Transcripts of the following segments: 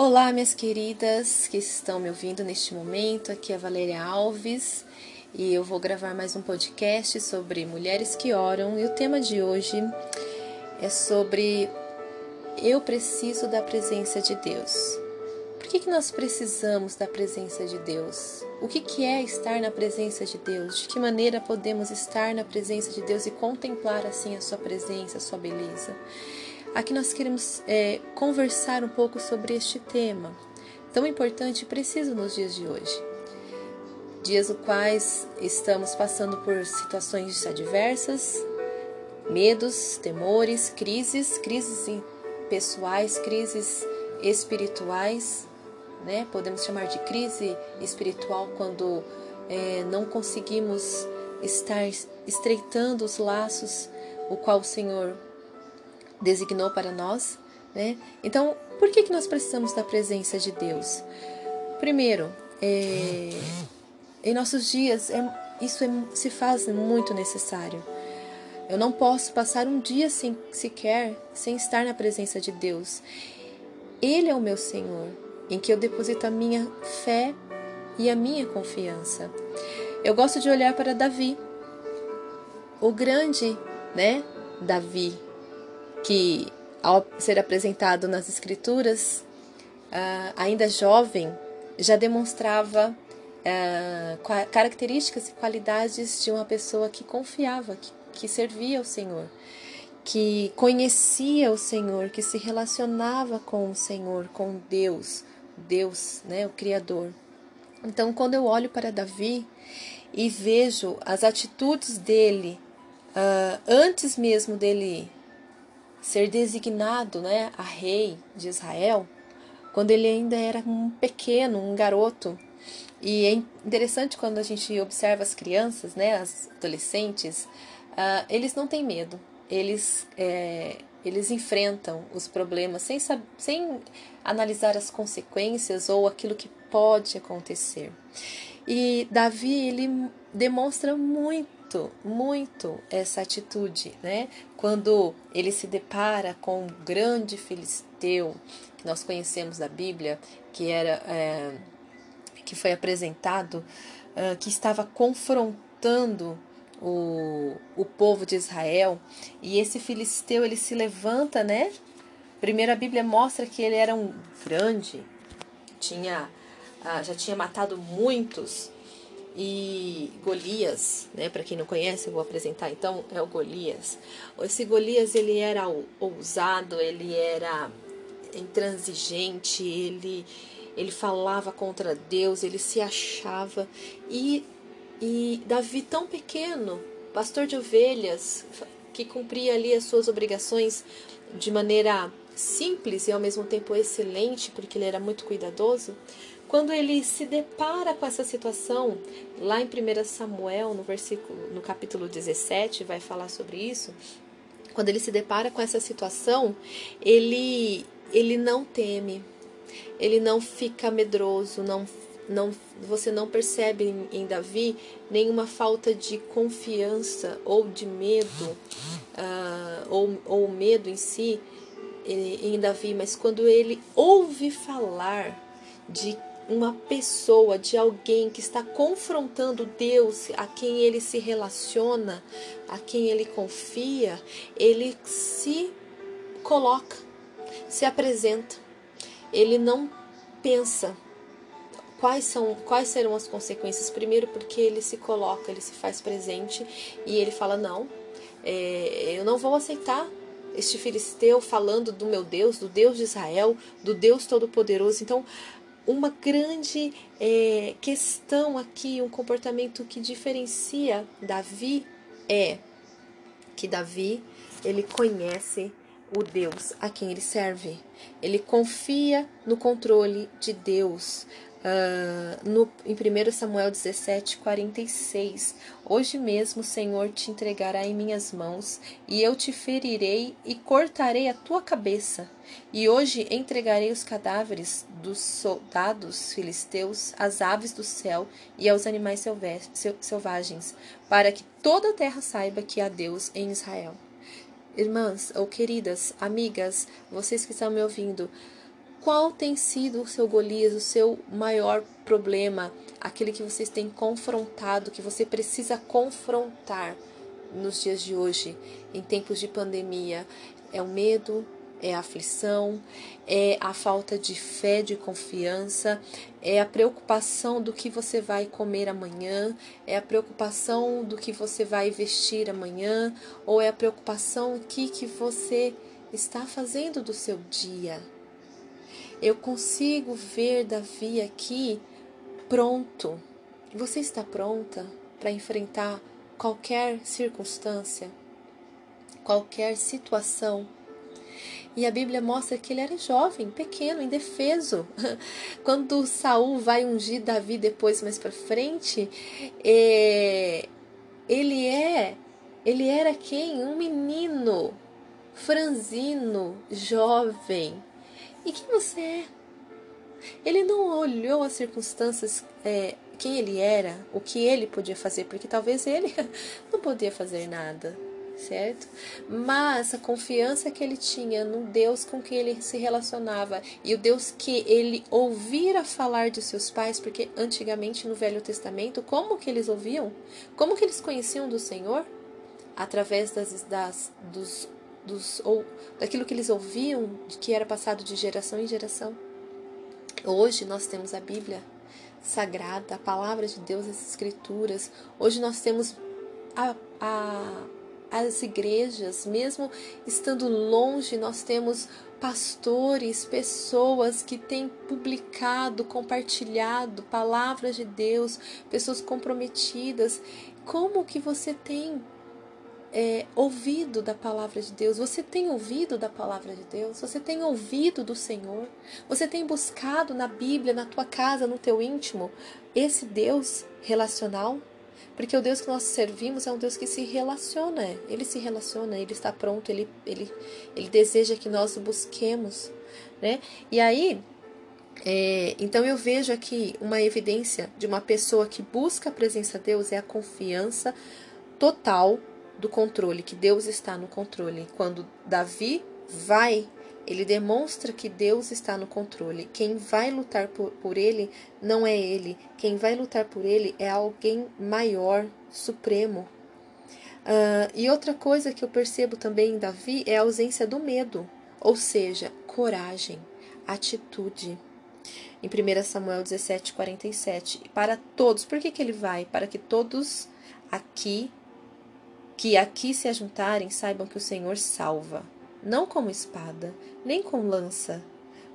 Olá, minhas queridas que estão me ouvindo neste momento. Aqui é Valéria Alves e eu vou gravar mais um podcast sobre mulheres que oram. E o tema de hoje é sobre eu preciso da presença de Deus. Por que, que nós precisamos da presença de Deus? O que, que é estar na presença de Deus? De que maneira podemos estar na presença de Deus e contemplar assim a sua presença, a sua beleza? Aqui nós queremos é, conversar um pouco sobre este tema, tão importante e preciso nos dias de hoje. Dias os quais estamos passando por situações adversas, medos, temores, crises, crises pessoais, crises espirituais, né? Podemos chamar de crise espiritual quando é, não conseguimos estar estreitando os laços o qual o Senhor designou para nós, né? Então, por que, que nós precisamos da presença de Deus? Primeiro, é, em nossos dias, é, isso é, se faz muito necessário. Eu não posso passar um dia sem, sequer sem estar na presença de Deus. Ele é o meu Senhor, em que eu deposito a minha fé e a minha confiança. Eu gosto de olhar para Davi, o grande, né? Davi, que, ao ser apresentado nas Escrituras, uh, ainda jovem, já demonstrava uh, características e qualidades de uma pessoa que confiava, que, que servia ao Senhor, que conhecia o Senhor, que se relacionava com o Senhor, com Deus, Deus, né, o Criador. Então, quando eu olho para Davi e vejo as atitudes dele uh, antes mesmo dele ser designado né, a rei de Israel, quando ele ainda era um pequeno, um garoto. E é interessante quando a gente observa as crianças, né, as adolescentes, uh, eles não têm medo, eles, é, eles enfrentam os problemas sem, sem analisar as consequências ou aquilo que pode acontecer. E Davi, ele demonstra muito muito, muito essa atitude, né? Quando ele se depara com um grande filisteu, que nós conhecemos da Bíblia, que era é, que foi apresentado, uh, que estava confrontando o, o povo de Israel, e esse filisteu ele se levanta, né? Primeiro a Bíblia mostra que ele era um grande, tinha uh, já tinha matado muitos e Golias, né, para quem não conhece, eu vou apresentar então, é o Golias. Esse Golias, ele era ousado, ele era intransigente, ele ele falava contra Deus, ele se achava e e Davi tão pequeno, pastor de ovelhas, que cumpria ali as suas obrigações de maneira simples e ao mesmo tempo excelente, porque ele era muito cuidadoso, quando ele se depara com essa situação, lá em 1 Samuel, no versículo, no capítulo 17, vai falar sobre isso. Quando ele se depara com essa situação, ele ele não teme. Ele não fica medroso, não não, você não percebe em, em, Davi nenhuma falta de confiança ou de medo, uh, ou, ou medo em si em, em Davi, mas quando ele ouve falar de uma pessoa, de alguém que está confrontando Deus, a quem ele se relaciona, a quem ele confia, ele se coloca, se apresenta. Ele não pensa quais são quais serão as consequências primeiro porque ele se coloca ele se faz presente e ele fala não é, eu não vou aceitar este filisteu falando do meu Deus do Deus de Israel do Deus todo poderoso então uma grande é, questão aqui, um comportamento que diferencia Davi é que Davi ele conhece o Deus a quem ele serve. Ele confia no controle de Deus. Uh, no, em 1 Samuel 17, 46, Hoje mesmo o Senhor te entregará em minhas mãos, e eu te ferirei e cortarei a tua cabeça. E hoje entregarei os cadáveres dos soldados filisteus às aves do céu e aos animais selvagens, para que toda a terra saiba que há Deus em Israel. Irmãs ou queridas, amigas, vocês que estão me ouvindo, Qual tem sido o seu Golias, o seu maior problema, aquele que vocês têm confrontado, que você precisa confrontar nos dias de hoje, em tempos de pandemia? É o medo, é a aflição, é a falta de fé, de confiança, é a preocupação do que você vai comer amanhã, é a preocupação do que você vai vestir amanhã, ou é a preocupação que, que você está fazendo do seu dia. Eu consigo ver Davi aqui pronto. Você está pronta para enfrentar qualquer circunstância, qualquer situação? E a Bíblia mostra que ele era jovem, pequeno, indefeso. Quando Saul vai ungir Davi depois mais para frente, é, ele é, ele era quem? Um menino, franzino, jovem. E quem você é? Ele não olhou as circunstâncias, é, quem ele era, o que ele podia fazer, porque talvez ele não podia fazer nada certo? Mas a confiança que ele tinha no Deus com quem ele se relacionava e o Deus que ele ouvira falar de seus pais, porque antigamente no Velho Testamento, como que eles ouviam? Como que eles conheciam do Senhor? Através das, das dos, dos ou daquilo que eles ouviam, que era passado de geração em geração. Hoje nós temos a Bíblia sagrada, a palavra de Deus, as escrituras. Hoje nós temos a, a as igrejas, mesmo estando longe, nós temos pastores, pessoas que têm publicado, compartilhado palavras de Deus, pessoas comprometidas. Como que você tem é, ouvido da palavra de Deus? Você tem ouvido da palavra de Deus? Você tem ouvido do Senhor? Você tem buscado na Bíblia, na tua casa, no teu íntimo, esse Deus relacional? Porque o Deus que nós servimos é um Deus que se relaciona, ele se relaciona, ele está pronto, ele, ele, ele deseja que nós o busquemos, né? E aí, é, então eu vejo aqui uma evidência de uma pessoa que busca a presença de Deus é a confiança total do controle, que Deus está no controle. Quando Davi vai ele demonstra que Deus está no controle. Quem vai lutar por, por ele não é ele. Quem vai lutar por ele é alguém maior, supremo. Uh, e outra coisa que eu percebo também em Davi é a ausência do medo, ou seja, coragem, atitude. Em 1 Samuel 17, 47. Para todos, por que, que ele vai? Para que todos aqui, que aqui se ajuntarem, saibam que o Senhor salva não como espada, nem com lança,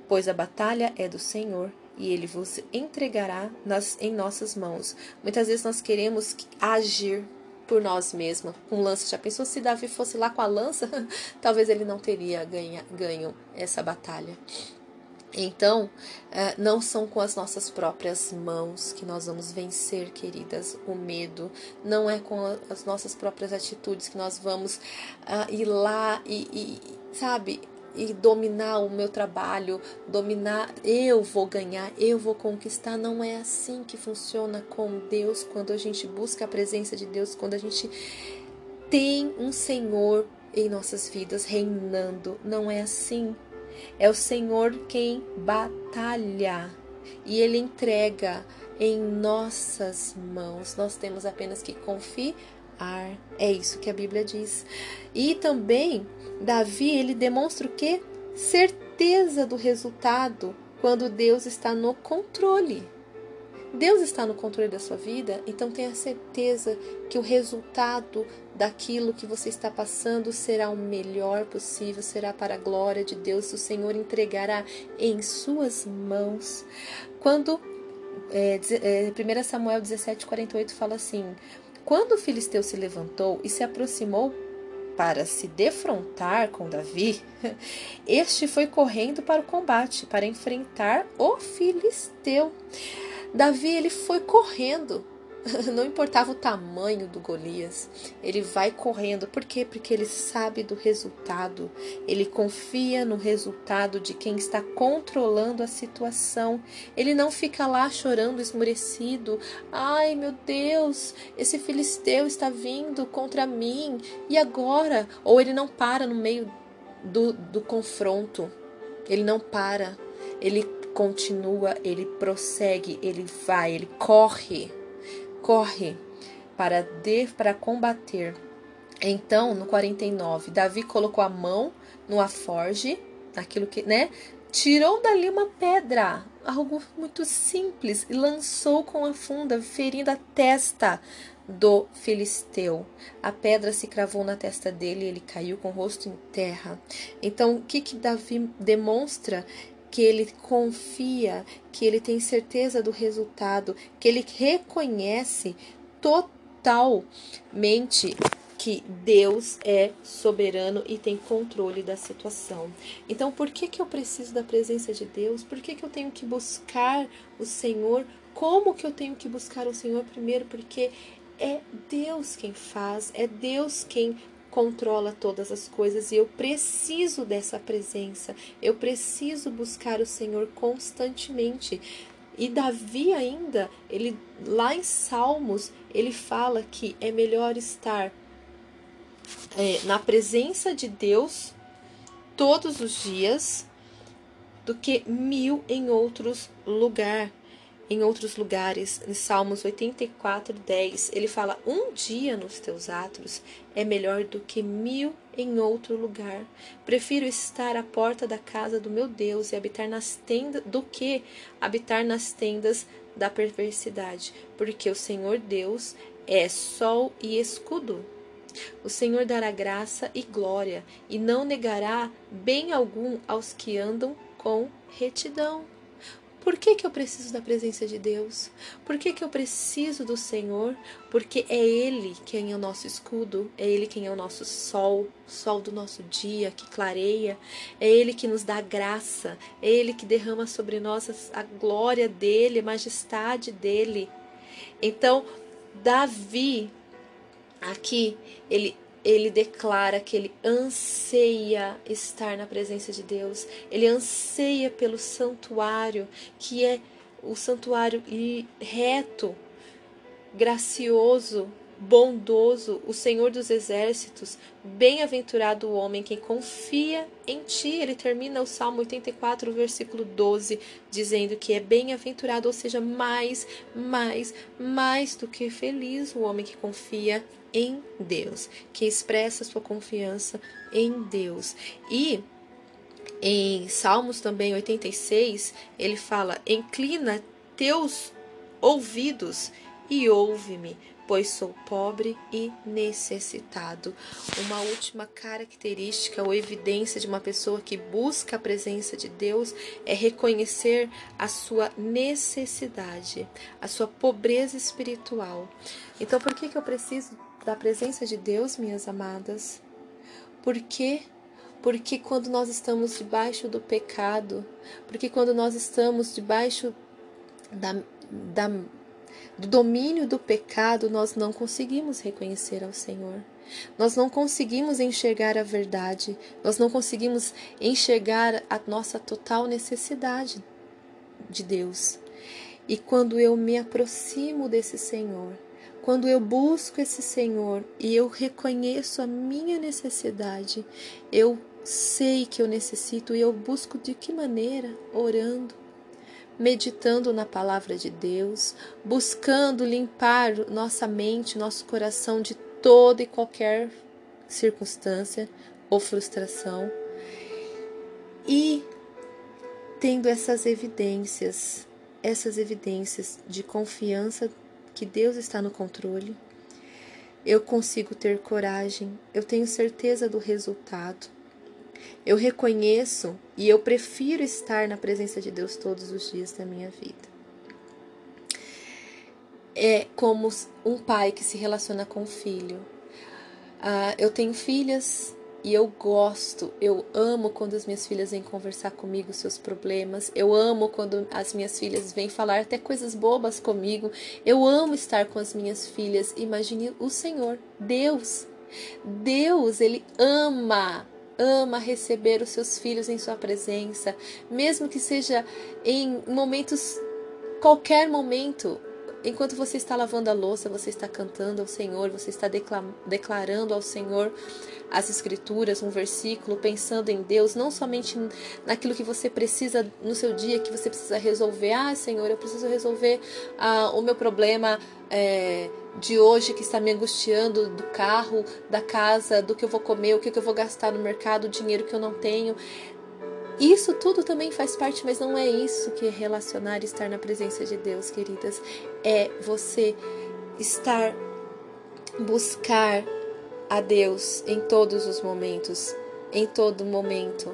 pois a batalha é do Senhor e ele vos entregará nas, em nossas mãos. Muitas vezes nós queremos agir por nós mesmos com lança. Já pensou se Davi fosse lá com a lança? Talvez ele não teria ganha, ganho essa batalha. Então, eh, não são com as nossas próprias mãos que nós vamos vencer, queridas, o medo. Não é com as nossas próprias atitudes que nós vamos uh, ir lá e, e, sabe, e dominar o meu trabalho, dominar, eu vou ganhar, eu vou conquistar. Não é assim que funciona com Deus quando a gente busca a presença de Deus, quando a gente tem um Senhor em nossas vidas reinando. Não é assim. É o Senhor quem batalha e Ele entrega em nossas mãos. Nós temos apenas que confiar. É isso que a Bíblia diz. E também Davi ele demonstra o que? Certeza do resultado quando Deus está no controle. Deus está no controle da sua vida, então tenha certeza que o resultado daquilo que você está passando será o melhor possível, será para a glória de Deus, o Senhor entregará em suas mãos. Quando é, é, 1 Samuel 17, 48 fala assim: Quando o filisteu se levantou e se aproximou para se defrontar com Davi, este foi correndo para o combate, para enfrentar o filisteu. Davi ele foi correndo. Não importava o tamanho do Golias, ele vai correndo. Por quê? Porque ele sabe do resultado. Ele confia no resultado de quem está controlando a situação. Ele não fica lá chorando, esmurecido. Ai, meu Deus, esse filisteu está vindo contra mim. E agora? Ou ele não para no meio do, do confronto. Ele não para ele continua, ele prossegue, ele vai, ele corre, corre para de, para combater. Então, no 49, Davi colocou a mão no aforge, naquilo que, né? Tirou dali uma pedra, algo muito simples, e lançou com a funda, ferindo a testa do filisteu. A pedra se cravou na testa dele e ele caiu com o rosto em terra. Então, o que, que Davi demonstra? Que ele confia, que ele tem certeza do resultado, que ele reconhece totalmente que Deus é soberano e tem controle da situação. Então, por que, que eu preciso da presença de Deus? Por que, que eu tenho que buscar o Senhor? Como que eu tenho que buscar o Senhor primeiro? Porque é Deus quem faz, é Deus quem controla todas as coisas e eu preciso dessa presença. Eu preciso buscar o Senhor constantemente. E Davi ainda, ele lá em Salmos, ele fala que é melhor estar é, na presença de Deus todos os dias do que mil em outros lugar, em outros lugares. Em Salmos 84, 10, ele fala: Um dia nos teus atos é melhor do que mil em outro lugar. Prefiro estar à porta da casa do meu Deus e habitar nas tendas do que habitar nas tendas da perversidade, porque o Senhor Deus é sol e escudo. O Senhor dará graça e glória, e não negará bem algum aos que andam com retidão. Por que, que eu preciso da presença de Deus? Por que, que eu preciso do Senhor? Porque é Ele quem é o nosso escudo, é Ele quem é o nosso sol, sol do nosso dia que clareia, é Ele que nos dá graça, é Ele que derrama sobre nós a glória dEle, a majestade dEle. Então, Davi Aqui ele ele declara que ele anseia estar na presença de Deus, ele anseia pelo santuário, que é o santuário reto, gracioso, bondoso, o Senhor dos exércitos, bem-aventurado o homem que confia em ti. Ele termina o Salmo 84, versículo 12, dizendo que é bem-aventurado, ou seja, mais, mais, mais do que feliz o homem que confia em Deus, que expressa sua confiança em Deus. E em Salmos também 86, ele fala: Inclina teus ouvidos e ouve-me pois sou pobre e necessitado. Uma última característica ou evidência de uma pessoa que busca a presença de Deus é reconhecer a sua necessidade, a sua pobreza espiritual. Então, por que, que eu preciso da presença de Deus, minhas amadas? Por quê? Porque quando nós estamos debaixo do pecado, porque quando nós estamos debaixo da, da do domínio do pecado, nós não conseguimos reconhecer ao Senhor. Nós não conseguimos enxergar a verdade, nós não conseguimos enxergar a nossa total necessidade de Deus. E quando eu me aproximo desse Senhor, quando eu busco esse Senhor e eu reconheço a minha necessidade, eu sei que eu necessito e eu busco de que maneira? Orando, meditando na palavra de Deus, buscando limpar nossa mente, nosso coração de toda e qualquer circunstância ou frustração e tendo essas evidências, essas evidências de confiança que Deus está no controle, eu consigo ter coragem, eu tenho certeza do resultado eu reconheço e eu prefiro estar na presença de Deus todos os dias da minha vida. É como um pai que se relaciona com o filho. Ah, eu tenho filhas e eu gosto, eu amo quando as minhas filhas vêm conversar comigo seus problemas. Eu amo quando as minhas filhas vêm falar até coisas bobas comigo. Eu amo estar com as minhas filhas. Imagine o Senhor, Deus. Deus, ele ama ama receber os seus filhos em sua presença, mesmo que seja em momentos, qualquer momento. Enquanto você está lavando a louça, você está cantando ao Senhor, você está declarando ao Senhor as Escrituras, um versículo, pensando em Deus, não somente naquilo que você precisa no seu dia, que você precisa resolver. Ah, Senhor, eu preciso resolver ah, o meu problema. É, de hoje que está me angustiando do carro, da casa, do que eu vou comer, o que eu vou gastar no mercado, o dinheiro que eu não tenho. Isso tudo também faz parte, mas não é isso que é relacionar e estar na presença de Deus, queridas. É você estar, buscar a Deus em todos os momentos, em todo momento.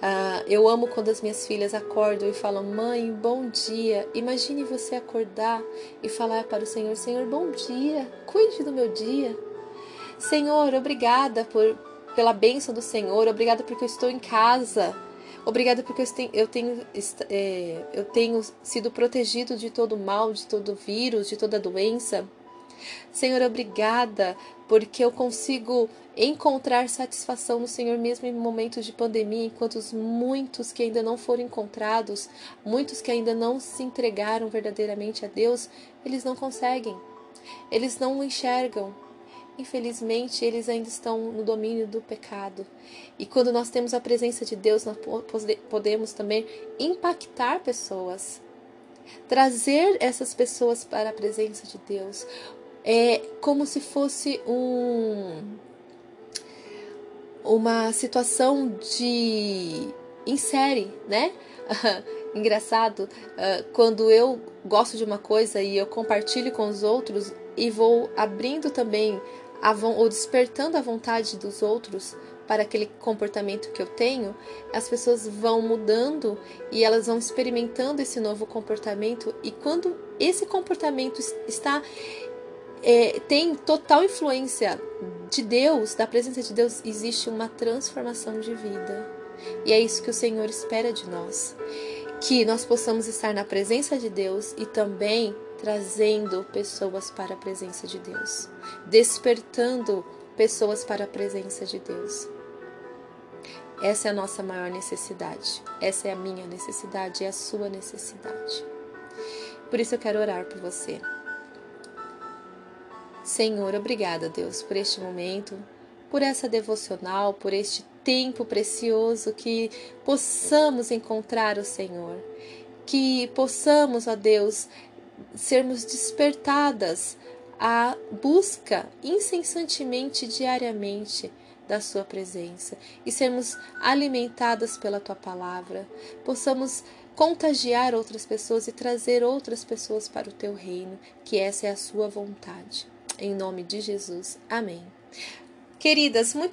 Uh, eu amo quando as minhas filhas acordam e falam: Mãe, bom dia. Imagine você acordar e falar para o Senhor: Senhor, bom dia, cuide do meu dia. Senhor, obrigada por, pela bênção do Senhor, obrigada porque eu estou em casa. Obrigada porque eu tenho, eu tenho, é, eu tenho sido protegido de todo mal, de todo vírus, de toda doença. Senhor, obrigada porque eu consigo encontrar satisfação no Senhor mesmo em momentos de pandemia, enquanto os muitos que ainda não foram encontrados, muitos que ainda não se entregaram verdadeiramente a Deus, eles não conseguem. Eles não enxergam, infelizmente, eles ainda estão no domínio do pecado. E quando nós temos a presença de Deus, nós podemos também impactar pessoas, trazer essas pessoas para a presença de Deus. É como se fosse um uma situação de em série, né? Engraçado, ah, quando eu gosto de uma coisa e eu compartilho com os outros e vou abrindo também ou despertando a vontade dos outros para aquele comportamento que eu tenho, as pessoas vão mudando e elas vão experimentando esse novo comportamento e quando esse comportamento está é, tem total influência de Deus, da presença de Deus, existe uma transformação de vida. E é isso que o Senhor espera de nós. Que nós possamos estar na presença de Deus e também trazendo pessoas para a presença de Deus, despertando pessoas para a presença de Deus. Essa é a nossa maior necessidade. Essa é a minha necessidade, é a sua necessidade. Por isso eu quero orar por você. Senhor, obrigada, Deus, por este momento, por essa devocional, por este tempo precioso que possamos encontrar o Senhor, que possamos, ó Deus, sermos despertadas à busca incessantemente, diariamente da Sua presença e sermos alimentadas pela Tua palavra, possamos contagiar outras pessoas e trazer outras pessoas para o Teu reino, que essa é a Sua vontade. Em nome de Jesus. Amém. Queridas, muito